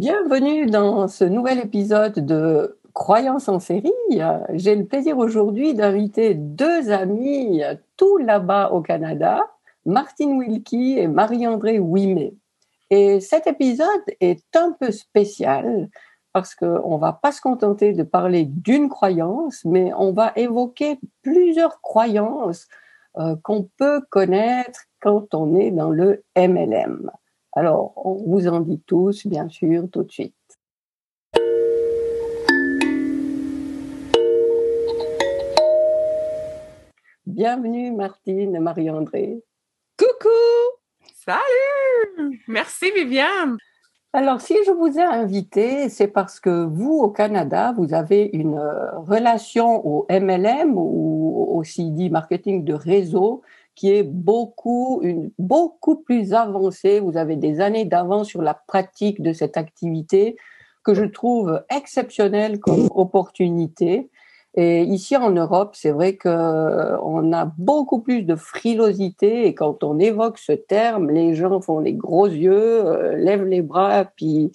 Bienvenue dans ce nouvel épisode de Croyance en série. J'ai le plaisir aujourd'hui d'inviter deux amis tout là-bas au Canada, Martine Wilkie et Marie-André Ouimet. Et cet épisode est un peu spécial parce qu'on va pas se contenter de parler d'une croyance, mais on va évoquer plusieurs croyances euh, qu'on peut connaître quand on est dans le MLM. Alors, on vous en dit tous, bien sûr, tout de suite. Bienvenue Martine et Marie-André. Coucou! Salut! Merci Viviane. Alors, si je vous ai invité, c'est parce que vous, au Canada, vous avez une euh, relation au MLM ou aussi dit marketing de réseau qui est beaucoup, beaucoup plus avancée. Vous avez des années d'avance sur la pratique de cette activité que je trouve exceptionnelle comme opportunité. Et ici en Europe, c'est vrai que on a beaucoup plus de frilosité et quand on évoque ce terme, les gens font des gros yeux, euh, lèvent les bras, puis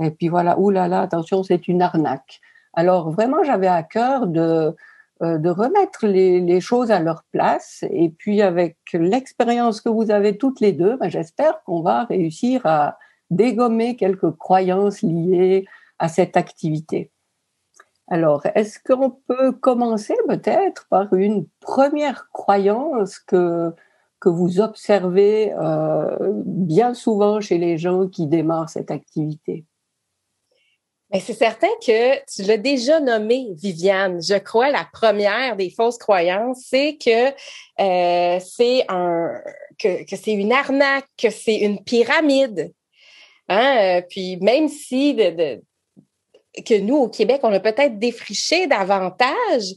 et puis voilà, oulala, attention, c'est une arnaque. Alors vraiment, j'avais à cœur de euh, de remettre les, les, choses à leur place. Et puis avec l'expérience que vous avez toutes les deux, ben, j'espère qu'on va réussir à dégommer quelques croyances liées à cette activité. Alors, est-ce qu'on peut commencer peut-être par une première croyance que, que vous observez euh, bien souvent chez les gens qui démarrent cette activité? Mais c'est certain que tu l'as déjà nommé, Viviane. Je crois la première des fausses croyances, c'est que euh, c'est un que, que c'est une arnaque, que c'est une pyramide. Hein? Euh, puis même si de, de, que nous, au Québec, on a peut-être défriché davantage,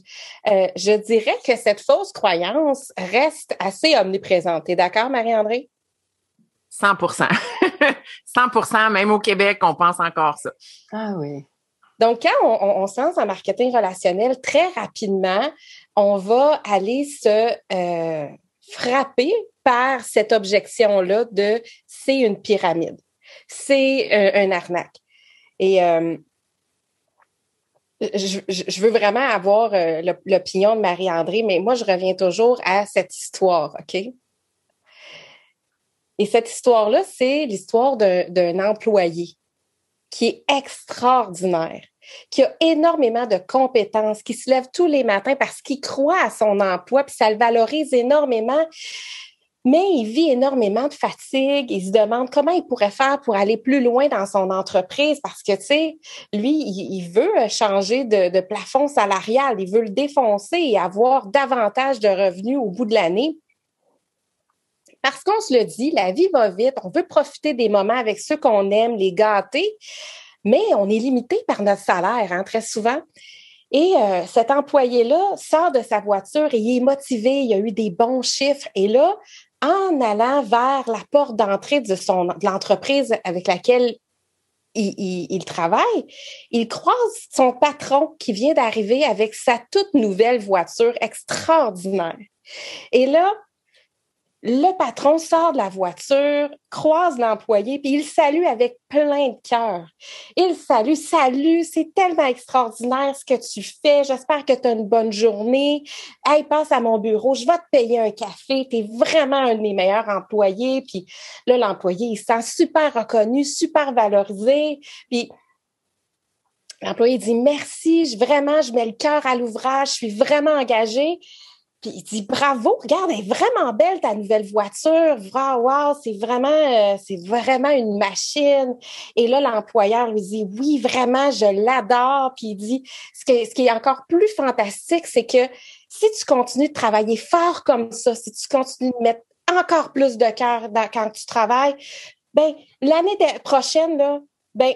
euh, je dirais que cette fausse croyance reste assez omniprésente. T'es d'accord, Marie-André? 100 100% même au Québec, on pense encore ça. Ah oui. Donc, quand on, se lance en marketing relationnel, très rapidement, on va aller se euh, frapper par cette objection-là de c'est une pyramide, c'est euh, un arnaque. Et euh, je, je, veux vraiment avoir l'opinion de Marie-André, mais moi, je reviens toujours à cette histoire, OK? Et cette histoire-là, c'est l'histoire d'un employé qui est extraordinaire, qui a énormément de compétences, qui se lève tous les matins parce qu'il croit à son emploi, puis ça le valorise énormément. Mais il vit énormément de fatigue. Il se demande comment il pourrait faire pour aller plus loin dans son entreprise parce que, tu sais, lui, il, veut changer de, de plafond salarial. Il veut le défoncer et avoir davantage de revenus au bout de l'année. Parce qu'on se le dit, la vie va vite, on veut profiter des moments avec ceux qu'on aime, les gâter, mais on est limité par notre salaire hein, très souvent. Et euh, cet employé-là sort de sa voiture et il est motivé, il a eu des bons chiffres. Et là, en allant vers la porte d'entrée de, son, de l'entreprise avec laquelle il, il, il, travaille, il croise son patron qui vient d'arriver avec sa toute nouvelle voiture extraordinaire. Et là, le patron sort de la voiture, croise l'employé, puis il salue avec plein de cœur. Il salue, salut, c'est tellement extraordinaire ce que tu fais. J'espère que tu as une bonne journée. Hey, passe à mon bureau, je vais te payer un café. Tu es vraiment un de mes meilleurs employés. Puis là, l'employé, il se sent super reconnu, super valorisé. Puis l'employé dit merci, je, vraiment, je mets le cœur à l'ouvrage, je suis vraiment engagé. Puis il dit bravo, regarde, elle est vraiment belle ta nouvelle voiture. Wow, wow, c'est vraiment, euh, c'est vraiment une machine. Et là, l'employeur lui dit oui, vraiment, je l'adore. Puis il dit ce, que, ce qui est encore plus fantastique, c'est que si tu continues de travailler fort comme ça, si tu continues de mettre encore plus de cœur quand tu travailles, ben l'année prochaine là, ben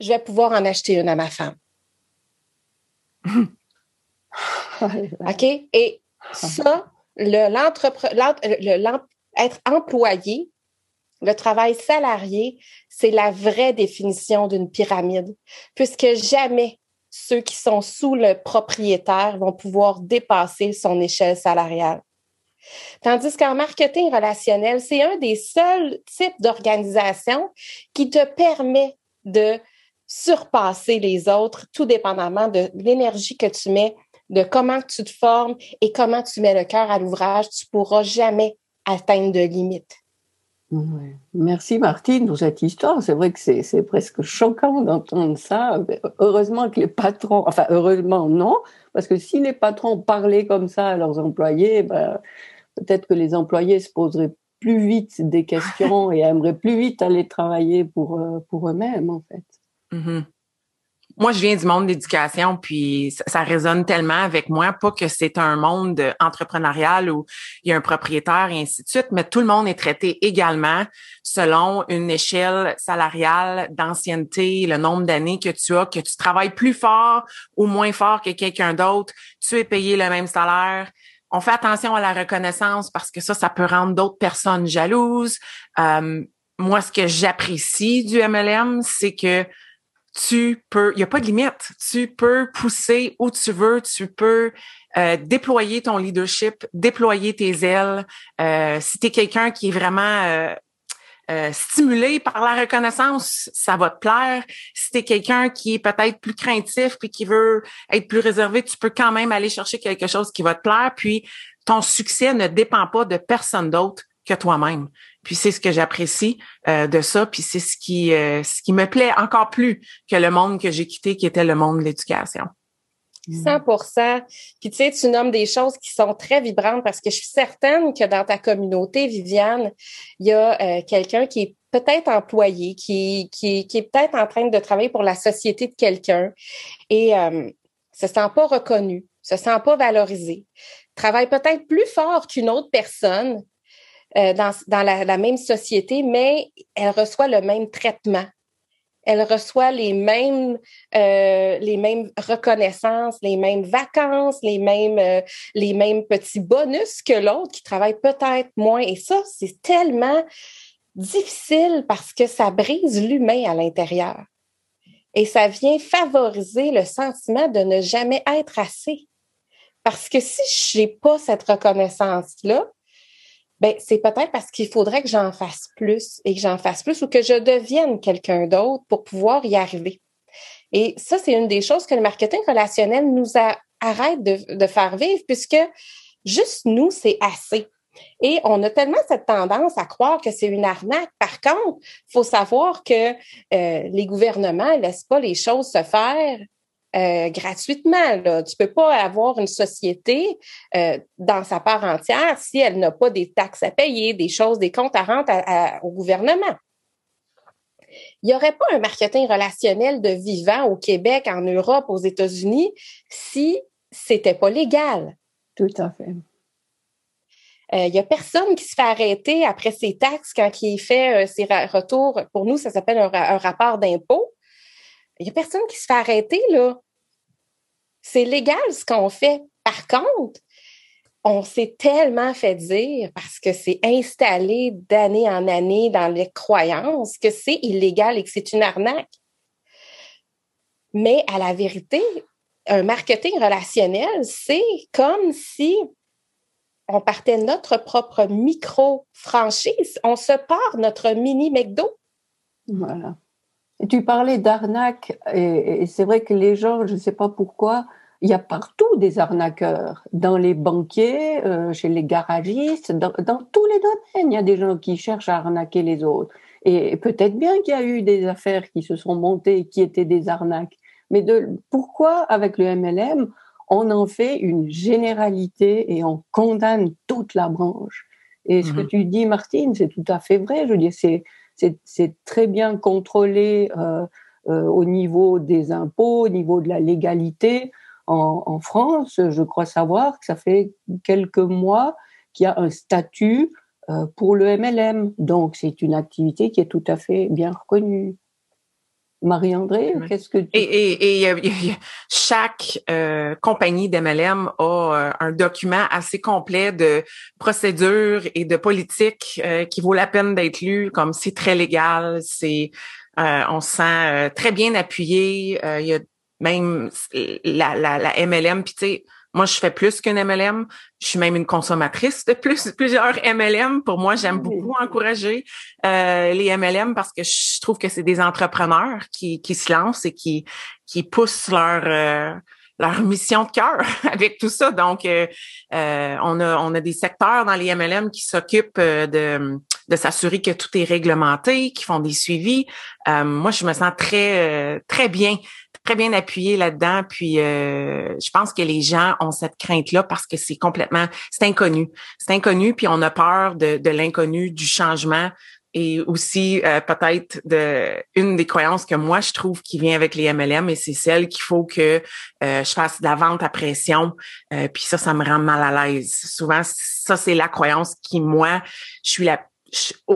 je vais pouvoir en acheter une à ma femme. OK? Et ça, le, être employé, le travail salarié, c'est la vraie définition d'une pyramide, puisque jamais ceux qui sont sous le propriétaire vont pouvoir dépasser son échelle salariale. Tandis qu'en marketing relationnel, c'est un des seuls types d'organisation qui te permet de surpasser les autres, tout dépendamment de l'énergie que tu mets, de comment tu te formes et comment tu mets le cœur à l'ouvrage. Tu pourras jamais atteindre de limites. Merci Martine pour cette histoire. C'est vrai que c'est presque choquant d'entendre ça. Heureusement que les patrons, enfin heureusement non, parce que si les patrons parlaient comme ça à leurs employés, ben, peut-être que les employés se poseraient plus vite des questions et aimeraient plus vite aller travailler pour, euh, pour eux-mêmes en fait. Mm-hmm moi, je viens du monde de l'éducation, puis ça, résonne tellement avec moi, pas que c'est un monde entrepreneurial où il y a un propriétaire et ainsi de suite, mais tout le monde est traité également selon une échelle salariale d'ancienneté, le nombre d'années que tu as, que tu travailles plus fort ou moins fort que quelqu'un d'autre, tu es payé le même salaire. On fait attention à la reconnaissance parce que ça, ça peut rendre d'autres personnes jalouses. Euh, moi, ce que j'apprécie du MLM, c'est que tu peux, il n'y a pas de limite. Tu peux pousser où tu veux, tu peux euh, déployer ton leadership, déployer tes ailes. Euh, si tu es quelqu'un qui est vraiment euh, euh, stimulé par la reconnaissance, ça va te plaire. Si tu es quelqu'un qui est peut-être plus craintif puis qui veut être plus réservé, tu peux quand même aller chercher quelque chose qui va te plaire. Puis ton succès ne dépend pas de personne d'autre que toi-même. Puis c'est ce que j'apprécie euh, de ça, puis c'est ce qui euh, ce qui me plaît encore plus que le monde que j'ai quitté, qui était le monde de l'éducation. 100% Puis tu sais, tu nommes des choses qui sont très vibrantes parce que je suis certaine que dans ta communauté, Viviane, il y a euh, quelqu'un qui est peut-être employé, qui est peut-être en train de travailler pour la société de quelqu'un et euh, se sent pas reconnu, se sent pas valorisé, travaille peut-être plus fort qu'une autre personne, euh, dans, dans la, la, même société, mais elle reçoit le même traitement. Elle reçoit les mêmes, euh, les mêmes reconnaissances, les mêmes vacances, les mêmes, euh, les mêmes petits bonus que l'autre qui travaille peut-être moins. Et ça, c'est tellement difficile parce que ça brise l'humain à l'intérieur. Et ça vient favoriser le sentiment de ne jamais être assez. Parce que si je n'ai pas cette reconnaissance-là, ben c'est peut-être parce qu'il faudrait que j'en fasse plus et que j'en fasse plus ou que je devienne quelqu'un d'autre pour pouvoir y arriver. Et ça, c'est une des choses que le marketing relationnel nous arrête de, de faire vivre puisque juste nous, c'est assez. Et on a tellement cette tendance à croire que c'est une arnaque. Par contre, il faut savoir que euh, les gouvernements ne laissent pas les choses se faire euh, gratuitement. Là. Tu peux pas avoir une société euh, dans sa part entière si elle n'a pas des taxes à payer, des choses, des comptes à rendre au gouvernement. Il n'y aurait pas un marketing relationnel de vivant au Québec, en Europe, aux États-Unis, si c'était pas légal. Tout à fait. Il euh, n'y a personne qui se fait arrêter après ses taxes quand il fait ses retours. Pour nous, ça s'appelle un, un rapport d'impôt. Il n'y a personne qui se fait arrêter là, c'est légal ce qu'on fait. Par contre, on s'est tellement fait dire parce que c'est installé d'année en année dans les croyances que c'est illégal et que c'est une arnaque. Mais à la vérité, un marketing relationnel, c'est comme si on partait notre propre micro-franchise. On se part notre mini McDo. Voilà. Tu parlais d'arnaque et, c'est vrai que les gens, je ne sais pas pourquoi, il y a partout des arnaqueurs, dans les banquiers, euh, chez les garagistes, dans, tous les domaines, il y a des gens qui cherchent à arnaquer les autres. Et peut-être bien qu'il y a eu des affaires qui se sont montées qui étaient des arnaques. Mais de, pourquoi avec le MLM, on en fait une généralité et on condamne toute la branche? Et ce que mhm. tu dis, Martine, c'est tout à fait vrai. Je veux dire, c'est c'est très bien contrôlé euh, euh, au niveau des impôts, au niveau de la légalité. En, France, je crois savoir que ça fait quelques mois qu'il y a un statut euh, pour le MLM. Donc, c'est une activité qui est tout à fait bien reconnue. Marie-André, qu'est-ce que tu... Et, et, et chaque euh, compagnie d'MLM a euh, un document assez complet de procédures et de politiques euh, qui vaut la peine d'être lu, comme c'est très légal, c'est on se sent très bien appuyé. Il y a même la, la, la MLM, puis tu sais, Moi, je fais plus qu'une MLM. Je suis même une consommatrice de plus plusieurs MLM. Pour moi, j'aime beaucoup encourager euh, les MLM parce que je trouve que c'est des entrepreneurs qui, qui se lancent et qui, qui poussent leur euh, leur mission de cœur avec tout ça. Donc, euh, euh, on, a, on a des secteurs dans les MLM qui s'occupent de, de s'assurer que tout est réglementé, qui font des suivis. moi, je me sens très très bien très bien appuyé là-dedans. Puis euh, je pense que les gens ont cette crainte-là parce que c'est complètement, c'est inconnu. C'est inconnu, puis on a peur de, de l'inconnu, du changement et aussi euh, peut-être de une des croyances que moi je trouve qui vient avec les MLM et c'est celle qu'il faut que euh, je fasse de la vente à pression puis ça ça me rend mal à l'aise. Souvent ça c'est la croyance qui moi je suis la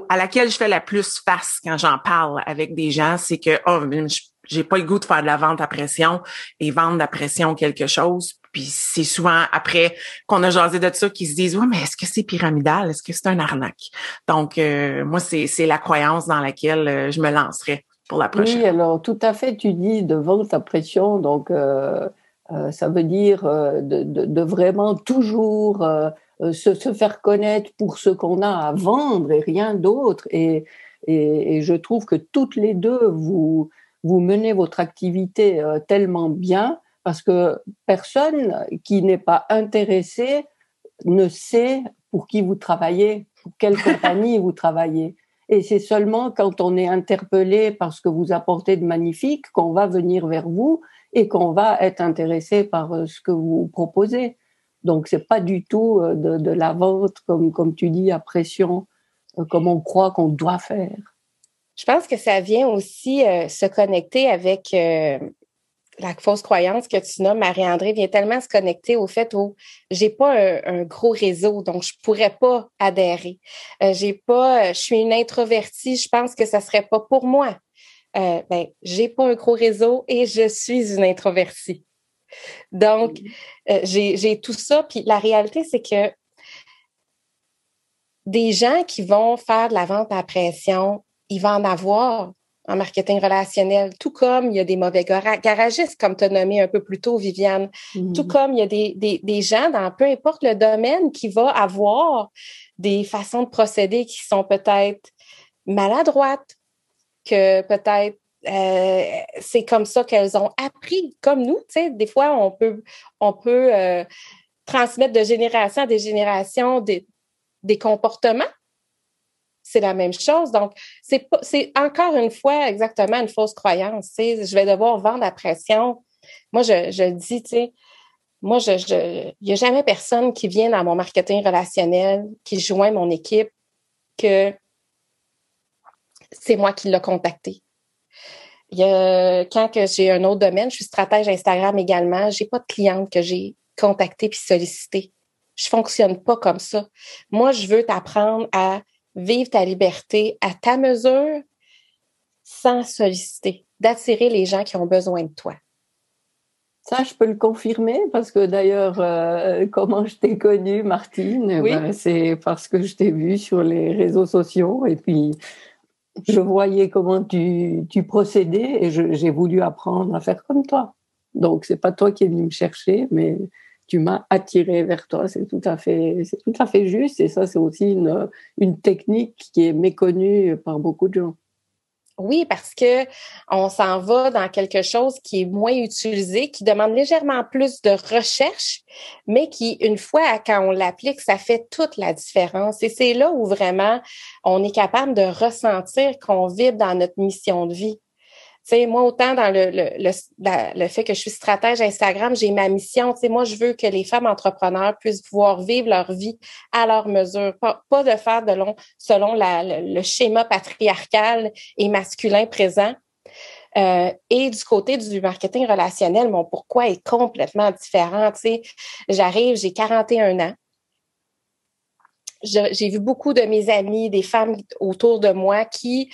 à laquelle je fais la plus face quand j'en parle avec des gens c'est que oh je j'ai pas le goût de faire de la vente à pression et vendre à pression quelque chose. Puis c'est souvent après qu'on a jasé de ça qu'ils se disent ouais mais est-ce que c'est pyramidal? Est-ce que c'est un arnaque? Donc euh, moi c'est c'est la croyance dans laquelle euh, je me lancerai pour la prochaine. Oui alors tout à fait tu dis de vente à pression donc euh, ça veut dire de, de, de, vraiment toujours se, se, faire connaître pour ce qu'on a à vendre et rien d'autre et, et, et je trouve que toutes les deux vous vous menez votre activité euh, tellement bien parce que personne qui n'est pas intéressé ne sait pour qui vous travaillez, pour quelle compagnie vous travaillez. Et c'est seulement quand on est interpellé par ce que vous apportez de magnifique qu'on va venir vers vous et qu'on va être intéressé par euh, ce que vous proposez. Donc c'est pas du tout euh, de, de, la vente comme comme tu dis à pression, comme on croit qu'on doit faire. Je pense que ça vient aussi euh, se connecter avec euh, la fausse croyance que tu nommes, Marie-André, vient tellement se connecter au fait où j'ai pas un, gros réseau, donc je pourrais pas adhérer. Euh, j'ai pas, je suis une introvertie, je pense que ça serait pas pour moi. Euh, ben, j'ai pas un gros réseau et je suis une introvertie. Donc, j'ai tout ça. Puis la réalité, c'est que des gens qui vont faire de la vente à pression, il va en avoir en marketing relationnel, tout comme il y a des mauvais garagistes, comme tu as nommé un peu plus tôt, Viviane, mm-hmm. tout comme il y a des, des, des, gens dans peu importe le domaine qui va avoir des façons de procéder qui sont peut-être maladroites, que peut-être euh, c'est comme ça qu'elles ont appris, comme nous, tu sais, des fois on peut, on peut euh, transmettre de génération à des générations des, des comportements c'est la même chose. Donc, c'est encore une fois exactement une fausse croyance. Je vais devoir vendre à pression. Moi, je, je dis, tu sais, moi, je, je, il n'y a jamais personne qui vient dans mon marketing relationnel, qui joint mon équipe, que c'est moi qui l'ai contacté. Quand j'ai un autre domaine, je suis stratège Instagram également, j'ai pas de cliente que j'ai contacté puis sollicité. Je fonctionne pas comme ça. Moi, je veux t'apprendre à vivre ta liberté à ta mesure sans solliciter, d'attirer les gens qui ont besoin de toi. Ça, je peux le confirmer parce que d'ailleurs, euh, comment je t'ai connue, Martine, ben, c'est parce que je t'ai vue sur les réseaux sociaux et puis je voyais comment tu, tu procédais et j'ai voulu apprendre à faire comme toi. Donc, c'est pas toi qui es venu me chercher, mais tu m'as attiré vers toi. C'est tout à fait, c'est tout à fait juste. Et ça, c'est aussi une, technique qui est méconnue par beaucoup de gens. Oui, parce que on s'en va dans quelque chose qui est moins utilisé, qui demande légèrement plus de recherche, mais qui, une fois quand on l'applique, ça fait toute la différence. Et c'est là où vraiment on est capable de ressentir qu'on vibre dans notre mission de vie moi, autant dans le, le, le, fait que je suis stratège Instagram, j'ai ma mission. Tu sais, moi, je veux que les femmes entrepreneurs puissent pouvoir vivre leur vie à leur mesure, pas, de faire selon le, schéma patriarcal et masculin présent. Euh, et du côté du marketing relationnel, mon pourquoi est complètement différent. Tu sais, j'arrive, j'ai 41 ans. J'ai vu beaucoup de mes amis, des femmes autour de moi qui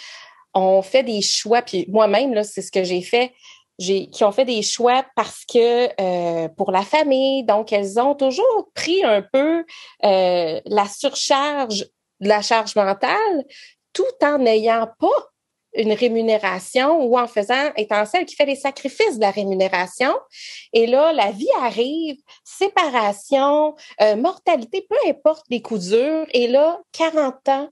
ont fait des choix, puis moi-même, là, c'est ce que j'ai fait, qui ont fait des choix parce que euh, pour la famille, donc elles ont toujours pris un peu euh, la surcharge de la charge mentale, tout en n'ayant pas une rémunération ou en faisant, étant celle qui fait les sacrifices de la rémunération. Et là, la vie arrive, séparation, euh, mortalité, peu importe les coups durs. Et là, 40 ans,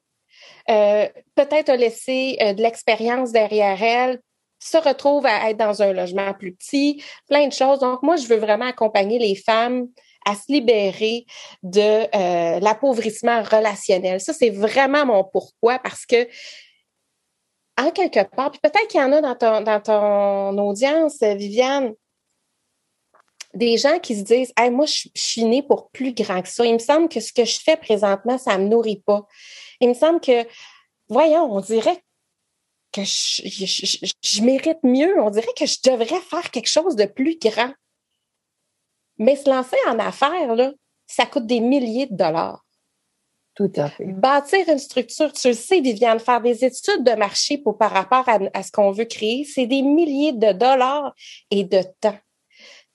euh, peut-être a laissé euh, de l'expérience derrière elle, se retrouve à être dans un logement plus petit, plein de choses. Donc, moi, je veux vraiment accompagner les femmes à se libérer de euh, l'appauvrissement relationnel. Ça, c'est vraiment mon pourquoi parce que en quelque part, puis peut-être qu'il y en a dans ton, dans ton audience, Viviane, des gens qui se disent hey, moi, je, suis née pour plus grand que ça. Il me semble que ce que je fais présentement, ça ne me nourrit pas. Il me semble que, voyons, on dirait que je, je, mérite mieux. On dirait que je devrais faire quelque chose de plus grand. Mais se lancer en affaires, là, ça coûte des milliers de dollars. Tout à fait. Bâtir une structure, tu le sais, Viviane, faire des études de marché pour par rapport à, ce qu'on veut créer, c'est des milliers de dollars et de temps.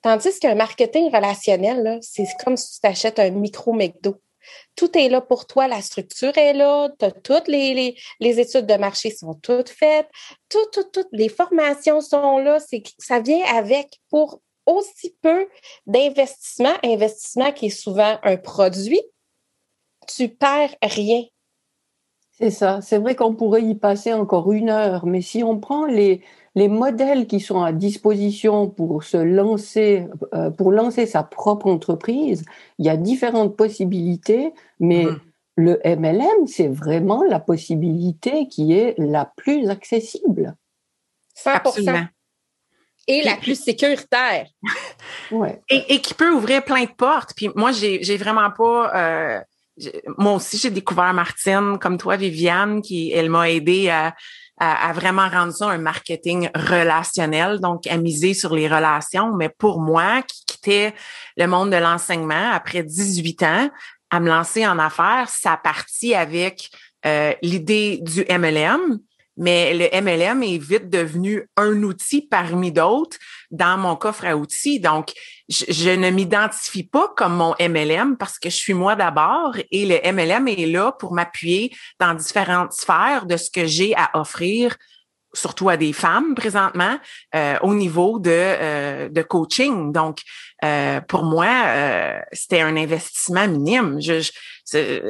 Tandis qu'un marketing relationnel, c'est comme si tu t'achètes un micro McDo. Tout est là pour toi, la structure est là, toutes les, les, études de marché sont toutes faites, toutes, toutes, les formations sont là, ça vient avec pour aussi peu d'investissement, investissement qui est souvent un produit, tu perds rien. C'est ça. C'est vrai qu'on pourrait y passer encore une heure, mais si on prend les, les modèles qui sont à disposition pour se lancer, euh, pour lancer sa propre entreprise, il y a différentes possibilités, mais mmh. le MLM, c'est vraiment la possibilité qui est la plus accessible. 100% et la plus sécuritaire. ouais. et, qui peut ouvrir plein de portes. Puis moi, j'ai, j'ai vraiment pas. Euh, moi aussi, j'ai découvert Martine, comme toi, Viviane, qui elle m'a aidé à, vraiment rendre ça un marketing relationnel, donc à miser sur les relations. Mais pour moi, qui quittais le monde de l'enseignement après 18 ans, à me lancer en affaires, ça partit avec euh, l'idée du MLM, mais le MLM est vite devenu un outil parmi d'autres dans mon coffre à outils. Donc, je, ne m'identifie pas comme mon MLM parce que je suis moi d'abord et le MLM est là pour m'appuyer dans différentes sphères de ce que j'ai à offrir surtout à des femmes présentement, euh, au niveau de, euh, de coaching. Donc, euh, pour moi, c'était un investissement minime. Je,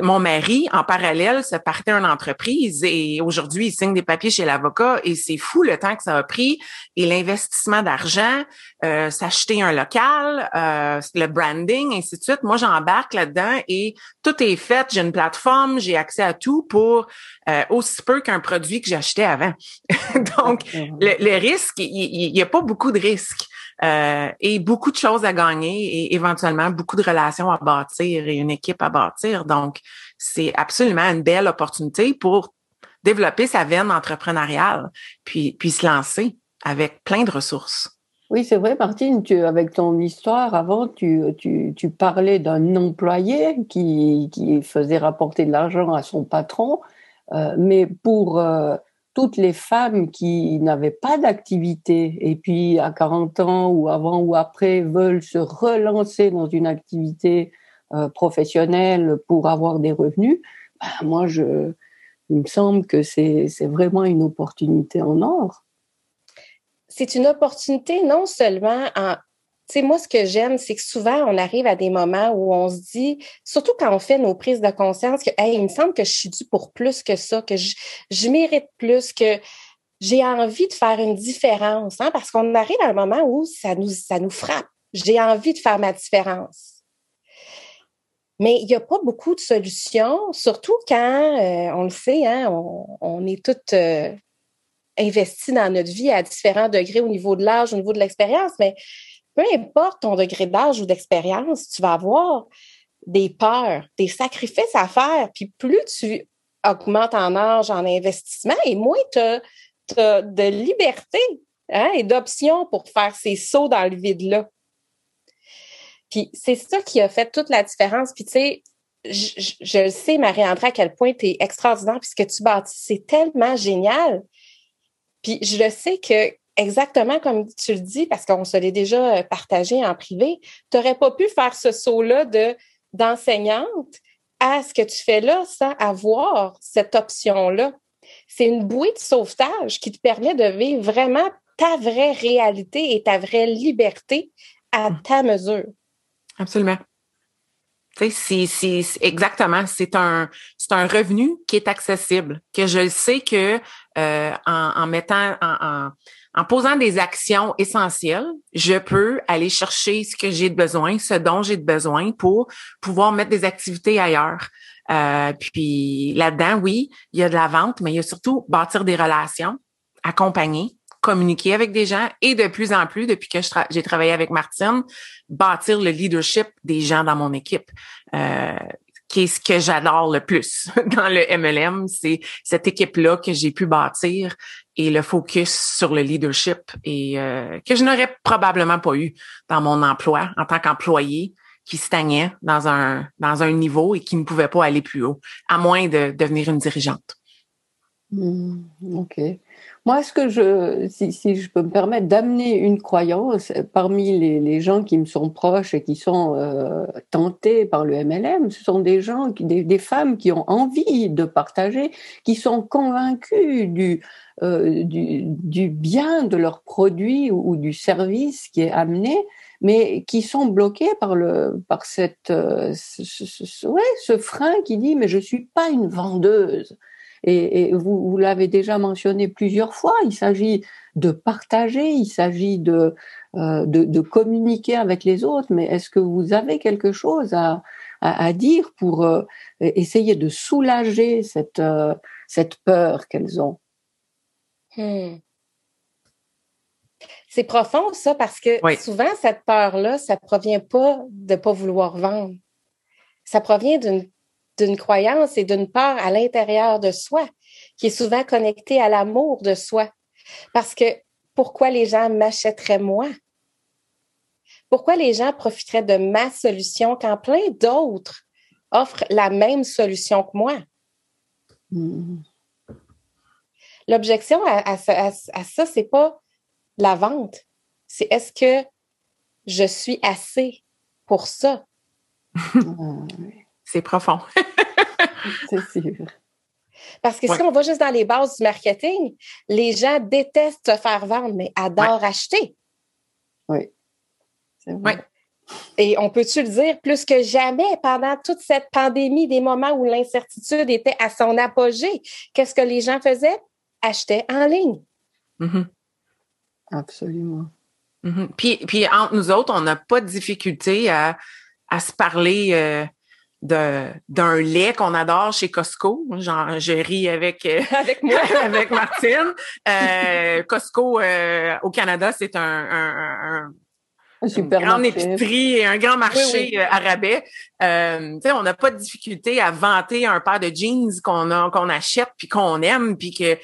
mon mari, en parallèle, se partait une entreprise et aujourd'hui, il signe des papiers chez l'avocat et c'est fou le temps que ça a pris et l'investissement d'argent, euh, s'acheter un local, euh, le branding, ainsi de suite. Moi, j'embarque là-dedans et tout est fait. J'ai une plateforme, j'ai accès à tout pour euh, aussi peu qu'un produit que j'achetais avant. Donc, le, le risque, il n'y a pas beaucoup de risques. Euh, et beaucoup de choses à gagner et éventuellement beaucoup de relations à bâtir et une équipe à bâtir. Donc, c'est absolument une belle opportunité pour développer sa veine entrepreneuriale, puis, puis se lancer avec plein de ressources. Oui, c'est vrai, Martine, tu, avec ton histoire avant, tu, tu, tu parlais d'un employé qui, qui faisait rapporter de l'argent à son patron, euh, mais pour euh, toutes les femmes qui n'avaient pas d'activité et puis à 40 ans ou avant ou après veulent se relancer dans une activité euh, professionnelle pour avoir des revenus, ben moi je il me semble que c'est c'est vraiment une opportunité en or. C'est une opportunité non seulement en sais, moi, ce que j'aime, c'est que souvent, on arrive à des moments où on se dit, surtout quand on fait nos prises de conscience, que, hey, il me semble que je suis due pour plus que ça, que je, je mérite plus, que j'ai envie de faire une différence, hein, parce qu'on arrive à un moment où ça nous, ça nous frappe. J'ai envie de faire ma différence. Mais il n'y a pas beaucoup de solutions, surtout quand, euh, on le sait, hein, on, on est toutes euh, investies dans notre vie à différents degrés au niveau de l'âge, au niveau de l'expérience, mais peu importe ton degré d'âge ou d'expérience, tu vas avoir des peurs, des sacrifices à faire. Puis plus tu augmentes en âge, en investissement, et moins tu as, de liberté hein, et d'options pour faire ces sauts dans le vide-là. Puis c'est ça qui a fait toute la différence. Puis tu sais, je, le sais, Marie-André, à quel point tu es extraordinaire, puisque tu bâtis, c'est tellement génial. Puis je le sais que exactement comme tu le dis, parce qu'on se l'est déjà euh, partagé en privé, tu n'aurais pas pu faire ce saut-là de, d'enseignante à ce que tu fais là sans avoir cette option-là. c'est une bouée de sauvetage qui te permet de vivre vraiment ta vraie réalité et ta vraie liberté à mm. ta mesure. Absolument. C'est, exactement, c'est un, c'est un revenu qui est accessible, que je sais que euh, en, en, mettant, en, en, posant des actions essentielles, je peux aller chercher ce que j'ai de besoin, ce dont j'ai de besoin pour pouvoir mettre des activités ailleurs. Euh, puis là-dedans, oui, il y a de la vente, mais il y a surtout bâtir des relations, accompagner, communiquer avec des gens et de plus en plus, depuis que j'ai travaillé avec Martine, bâtir le leadership des gens dans mon équipe. Euh, qui est ce que j'adore le plus dans le MLM, c'est cette équipe-là que j'ai pu bâtir et le focus sur le leadership et euh, que je n'aurais probablement pas eu dans mon emploi en tant qu'employé qui stagnait dans un dans un niveau et qui ne pouvait pas aller plus haut, à moins de devenir une dirigeante. Mmh, ok. Moi, ce que je, si, je peux me permettre d'amener une croyance parmi les, gens qui me sont proches et qui sont euh, tentés par le MLM, ce sont des gens, des, femmes qui ont envie de partager, qui sont convaincues du, euh, du, bien de leur produit ou, du service qui est amené, mais qui sont bloquées par le, par cette, euh, ce, ce, ouais, ce frein qui dit mais je suis pas une vendeuse. Et, vous, vous l'avez déjà mentionné plusieurs fois, il s'agit de partager, il s'agit de, euh, de, de, communiquer avec les autres, mais est-ce que vous avez quelque chose à, à, à dire pour euh, essayer de soulager cette, euh, cette peur qu'elles ont? Hmm. C'est profond ça parce que souvent cette peur-là, ça provient pas de pas vouloir vendre. Ça provient d'une d'une croyance et d'une peur à l'intérieur de soi, qui est souvent connectée à l'amour de soi. Parce que pourquoi les gens m'achèteraient moi? Pourquoi les gens profiteraient de ma solution quand plein d'autres offrent la même solution que moi? Mm-hmm. L'objection à, à, à, à ça, c'est pas la vente. C'est est-ce que je suis assez pour ça? C'est profond. c'est sûr. Parce que si on va juste dans les bases du marketing, les gens détestent se faire vendre, mais adorent acheter. Oui. Oui. Et on peut-tu le dire plus que jamais pendant toute cette pandémie, des moments où l'incertitude était à son apogée, qu'est-ce que les gens faisaient? Achetaient en ligne. Mm-hmm. Absolument. Mm-hmm. Puis, puis entre nous autres, on n'a pas de difficulté à, à se parler. Euh, d'un lait qu'on adore chez Costco. Genre, je ris avec euh, avec moi, avec Martine. Euh, Costco euh, au Canada, c'est un, un, un, épicerie et un grand marché oui, rabais. on n'a pas de difficulté à vanter un paire de jeans qu'on a qu'on achète puis qu'on aime puis que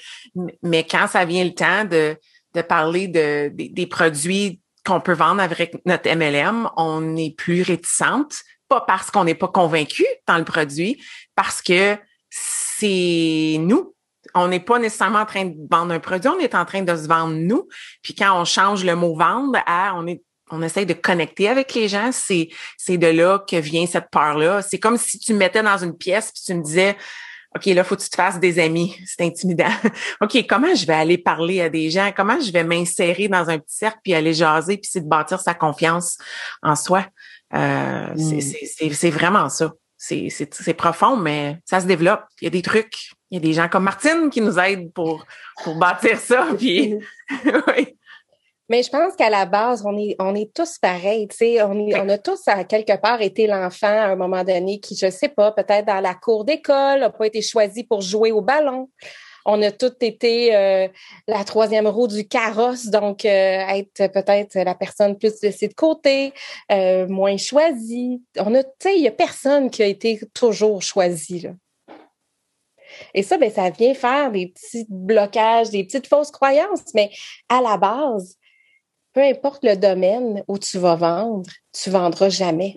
mais quand ça vient le temps de de parler de, des produits qu'on peut vendre avec notre MLM, on est plus réticente pas parce qu'on n'est pas convaincu dans le produit, parce que c'est nous. On n'est pas nécessairement en train de vendre un produit, on est en train de se vendre nous. Puis quand on change le mot vendre à on est on essaye de connecter avec les gens, c'est c'est de là que vient cette peur-là. C'est comme si tu me mettais dans une pièce puis tu me disais OK, là, faut que tu te fasses des amis. C'est intimidant. OK, comment je vais aller parler à des gens? Comment je vais m'insérer dans un petit cercle puis aller jaser puis c'est de bâtir sa confiance en soi? Euh, mm. C'est vraiment ça. C'est profond, mais ça se développe. Il y a des trucs. Il y a des gens comme Martine qui nous aident pour, pour bâtir ça. Puis, oui. Mais je pense qu'à la base, on est, on est tous pareils. On, on a tous, à quelque part, été l'enfant à un moment donné qui, je sais pas, peut-être dans la cour d'école, n'a pas été choisi pour jouer au ballon on a toutes été euh, la troisième roue du carrosse, donc euh, être peut-être la personne plus laissée de côté, euh, moins choisie. On a, tu sais, il y a personne qui a été toujours choisi là. Et ça, ben, ça vient faire des petits blocages, des petites fausses croyances, mais à la base, peu importe le domaine où tu vas vendre, tu vendras jamais.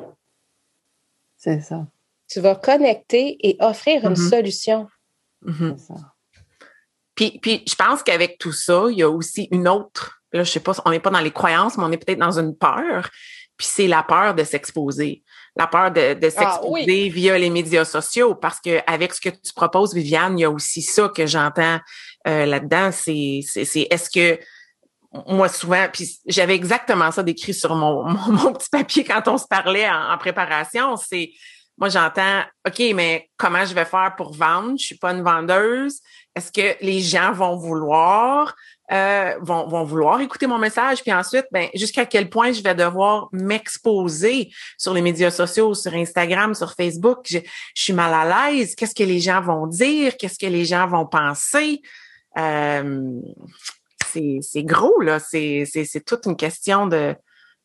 C'est ça. Tu vas connecter et offrir une mm-hmm. solution. Mm-hmm. C'est ça. Puis, puis je pense qu'avec tout ça, il y a aussi une autre, là, je sais pas, on n'est pas dans les croyances, mais on est peut-être dans une peur puis c'est la peur de s'exposer. La peur de, de ah s'exposer via les médias sociaux. Parce que avec ce que tu proposes, Viviane, il y a aussi ça que j'entends euh, là-dedans. C'est, c'est, c'est est-ce que moi souvent, puis j'avais exactement ça décrit sur mon, mon, petit papier quand on se parlait en, préparation, c'est moi j'entends OK, mais comment je vais faire pour vendre? Je suis pas une vendeuse. Est-ce que les gens vont vouloir? Euh, vont, vont vouloir écouter mon message, puis ensuite, ben, jusqu'à quel point je vais devoir m'exposer sur les médias sociaux, sur Instagram, sur Facebook? Je, suis mal à l'aise. Qu'est-ce que les gens vont dire? Qu'est-ce que les gens vont penser? Euh, c'est gros, là. C'est toute une question de,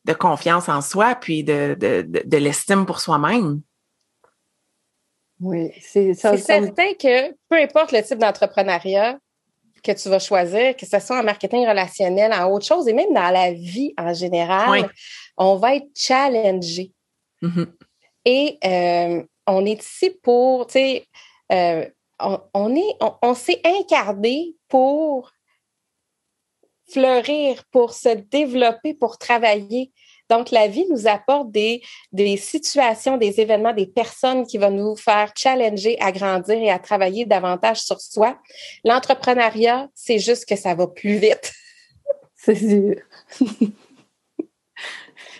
de confiance en soi, puis de, de, de, l'estime pour soi-même. Oui, c'est ça. C'est certain que peu importe le type d'entrepreneuriat que tu vas choisir, que ce soit en marketing relationnel, en autre chose, et même dans la vie en général, on va être challengé. Mm-hmm. Et euh, on est ici pour, tu sais, euh, on, est, on s'est incarné pour fleurir, pour se développer, pour travailler. Donc, la vie nous apporte des, des situations, des événements, des personnes qui vont nous faire challenger à grandir et à travailler davantage sur soi. L'entrepreneuriat, c'est juste que ça va plus vite. C'est sûr.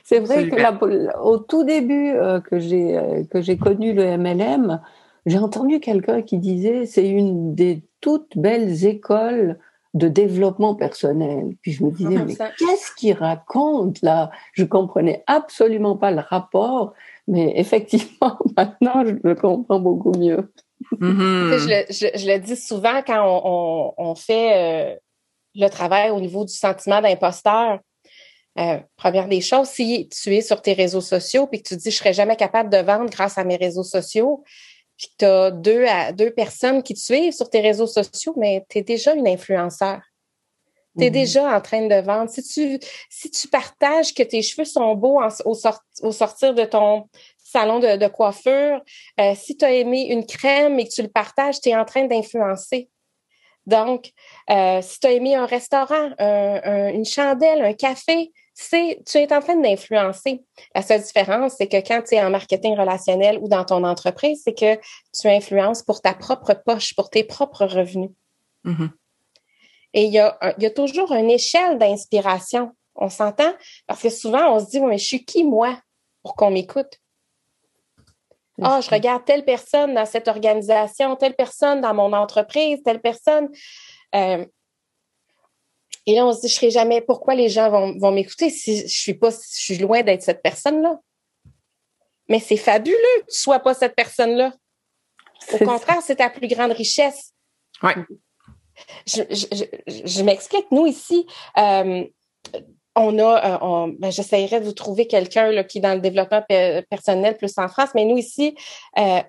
c'est vrai que au tout début euh, que j'ai euh, que j'ai connu le MLM, j'ai entendu quelqu'un qui disait c'est une des toutes belles écoles de développement personnel. Puis je me disais, mais qu'est-ce qu'il raconte là? Je comprenais absolument pas le rapport, mais effectivement, maintenant, je le comprends beaucoup mieux. Mm-hmm. je, le, dis souvent quand on, fait euh, le travail au niveau du sentiment d'imposteur. Euh, première des choses, si tu es sur tes réseaux sociaux puis que tu dis je serais jamais capable de vendre grâce à mes réseaux sociaux, puis tu as deux, à, deux personnes qui te suivent sur tes réseaux sociaux, mais tu es déjà une influenceur. Tu es mhm. déjà en train de vendre. Si tu, si tu partages que tes cheveux sont beaux au, au, sortir de ton salon de, coiffure, euh, si tu as aimé une crème et que tu le partages, tu es en train d'influencer. Donc, euh, si tu as aimé un restaurant, une chandelle, un café, c'est tu es en train d'influencer. La seule différence, c'est que quand tu es en marketing relationnel ou dans ton entreprise, c'est que tu influences pour ta propre poche, pour tes propres revenus. Mm-hmm. Et il y a, y a toujours une échelle d'inspiration. On s'entend? Parce que souvent, on se dit, mais je suis qui, moi, pour qu'on m'écoute? Ah, oh, je regarde telle personne dans cette organisation, telle personne dans mon entreprise, telle personne. Euh, et là, on se dit, je serai jamais, pourquoi les gens vont, vont m'écouter si je suis pas, je suis loin d'être cette personne-là? Mais c'est fabuleux que tu sois pas cette personne-là. Au contraire, c'est ta plus grande richesse. Oui. Je, je, je, m'explique. Nous, ici, euh, on a, euh, ben, j'essaierai de vous trouver quelqu'un qui est dans le développement personnel plus en France, mais nous ici, euh,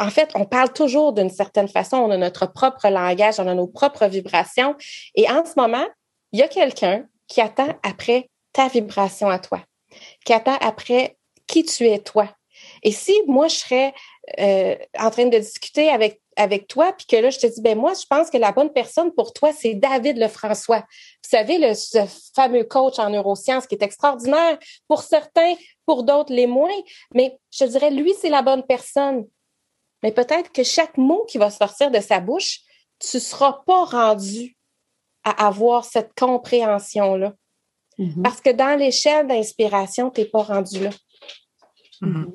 en fait, on parle toujours d'une certaine façon, on a notre propre langage, on a nos propres vibrations. Et en ce moment, il y a quelqu'un qui attend après ta vibration à toi, qui attend après qui tu es toi. Et si moi, je serais euh, en train de discuter avec, toi, puis que là, je te dis, ben moi, je pense que la bonne personne pour toi, c'est David Lefrançois. Vous savez, le, ce fameux coach en neurosciences qui est extraordinaire pour certains, pour d'autres, les moins. Mais je dirais, lui, c'est la bonne personne mais peut-être que chaque mot qui va sortir de sa bouche, tu ne seras pas rendu à avoir cette compréhension-là. Mm-hmm. Parce que dans l'échelle d'inspiration, tu n'es pas rendu là. Mm-hmm.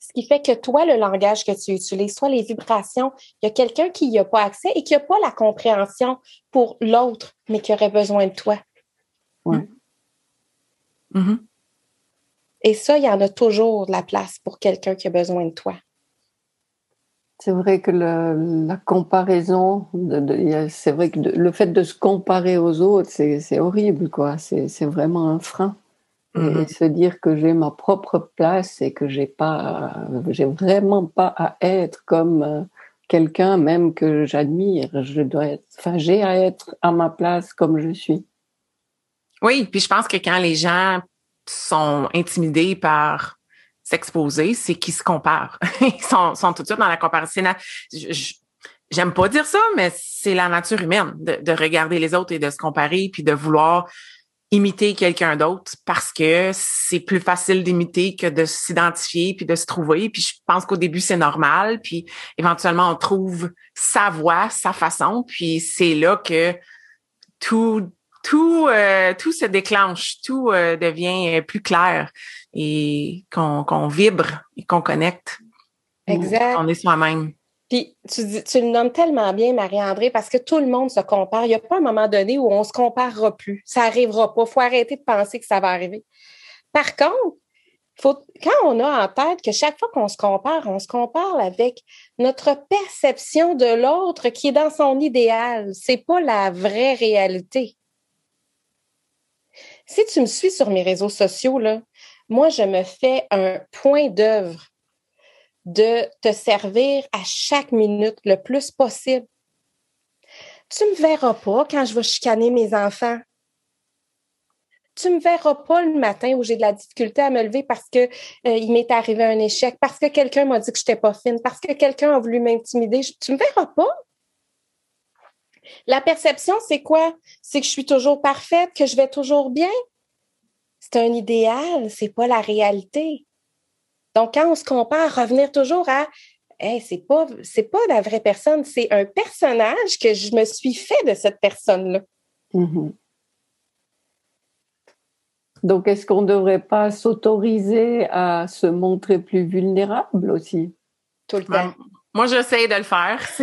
Ce qui fait que toi, le langage que tu utilises, soit les vibrations, il y a quelqu'un qui n'y a pas accès et qui n'a pas la compréhension pour l'autre, mais qui aurait besoin de toi. Mm-hmm. Et ça, il y en a toujours de la place pour quelqu'un qui a besoin de toi. C'est vrai que la comparaison, c'est vrai que le fait de se comparer aux autres, c'est horrible, quoi. C'est vraiment un frein. Et mm-hmm. se dire que j'ai ma propre place et que j'ai pas, j'ai vraiment pas à être comme euh, quelqu'un même que j'admire. Je dois être, enfin, j'ai à être à ma place comme je suis. Oui, puis je pense que quand les gens sont intimidés par s'exposer, c'est qu'ils se comparent. Ils sont, sont, tout de suite dans la comparaison. J'aime pas dire ça, mais c'est la nature humaine de, de, regarder les autres et de se comparer, puis de vouloir imiter quelqu'un d'autre parce que c'est plus facile d'imiter que de s'identifier puis de se trouver. Puis je pense qu'au début, c'est normal. Puis éventuellement, on trouve sa voix, sa façon. Puis c'est là que tout, tout, euh, tout se déclenche, tout euh, devient plus clair et qu'on vibre et qu'on connecte. Exact. On est soi-même. Puis tu, dis, tu le nommes tellement bien, Marie-André, parce que tout le monde se compare. Il n'y a pas un moment donné où on se comparera plus. Ça n'arrivera pas. Il faut arrêter de penser que ça va arriver. Par contre, faut, quand on a en tête que chaque fois qu'on se compare, on se compare avec notre perception de l'autre qui est dans son idéal. C'est pas la vraie réalité. Si tu me suis sur mes réseaux sociaux, là, moi, je me fais un point d'œuvre de te servir à chaque minute le plus possible. Tu me verras pas quand je vais chicaner mes enfants. Tu me verras pas le matin où j'ai de la difficulté à me lever parce que euh, il m'est arrivé un échec, parce que quelqu'un m'a dit que je n'étais pas fine, parce que quelqu'un a voulu m'intimider. Tu me verras pas. La perception, c'est quoi? C'est que je suis toujours parfaite, que je vais toujours bien? C'est un idéal, c'est pas la réalité. Donc, quand on se compare, revenir toujours à hey, c'est pas c'est pas la vraie personne, c'est un personnage que je me suis fait de cette personne-là. Mm-hmm. Donc, est-ce qu'on ne devrait pas s'autoriser à se montrer plus vulnérable aussi? Tout le temps. moi, j'essaie de le faire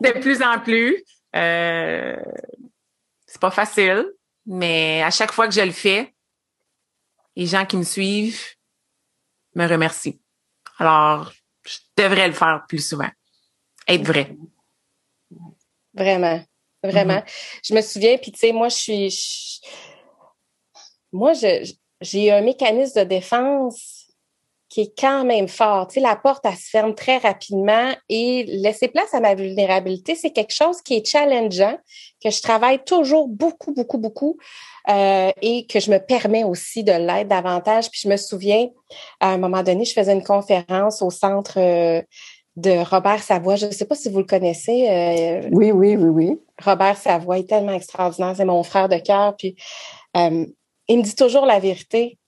de plus en plus. Euh, c'est pas facile, mais à chaque fois que je le fais, les gens qui me suivent me remercie. Alors, je devrais le faire plus souvent. Être vrai. Vraiment. Vraiment. Mm-hmm. Je me souviens, puis tu sais, moi, je suis. moi, j'ai un mécanisme de défense qui est quand même fort. Tu sais, la porte, elle se ferme très rapidement et laisser place à ma vulnérabilité, c'est quelque chose qui est challengeant, que je travaille toujours beaucoup, beaucoup, beaucoup euh, et que je me permets aussi de l'être davantage. Puis je me souviens, à un moment donné, je faisais une conférence au centre euh, de Robert Savoie. Je ne sais pas si vous le connaissez. Euh, oui, oui, oui, oui. Robert Savoie est tellement extraordinaire. C'est mon frère de cœur. Puis il me dit toujours la vérité.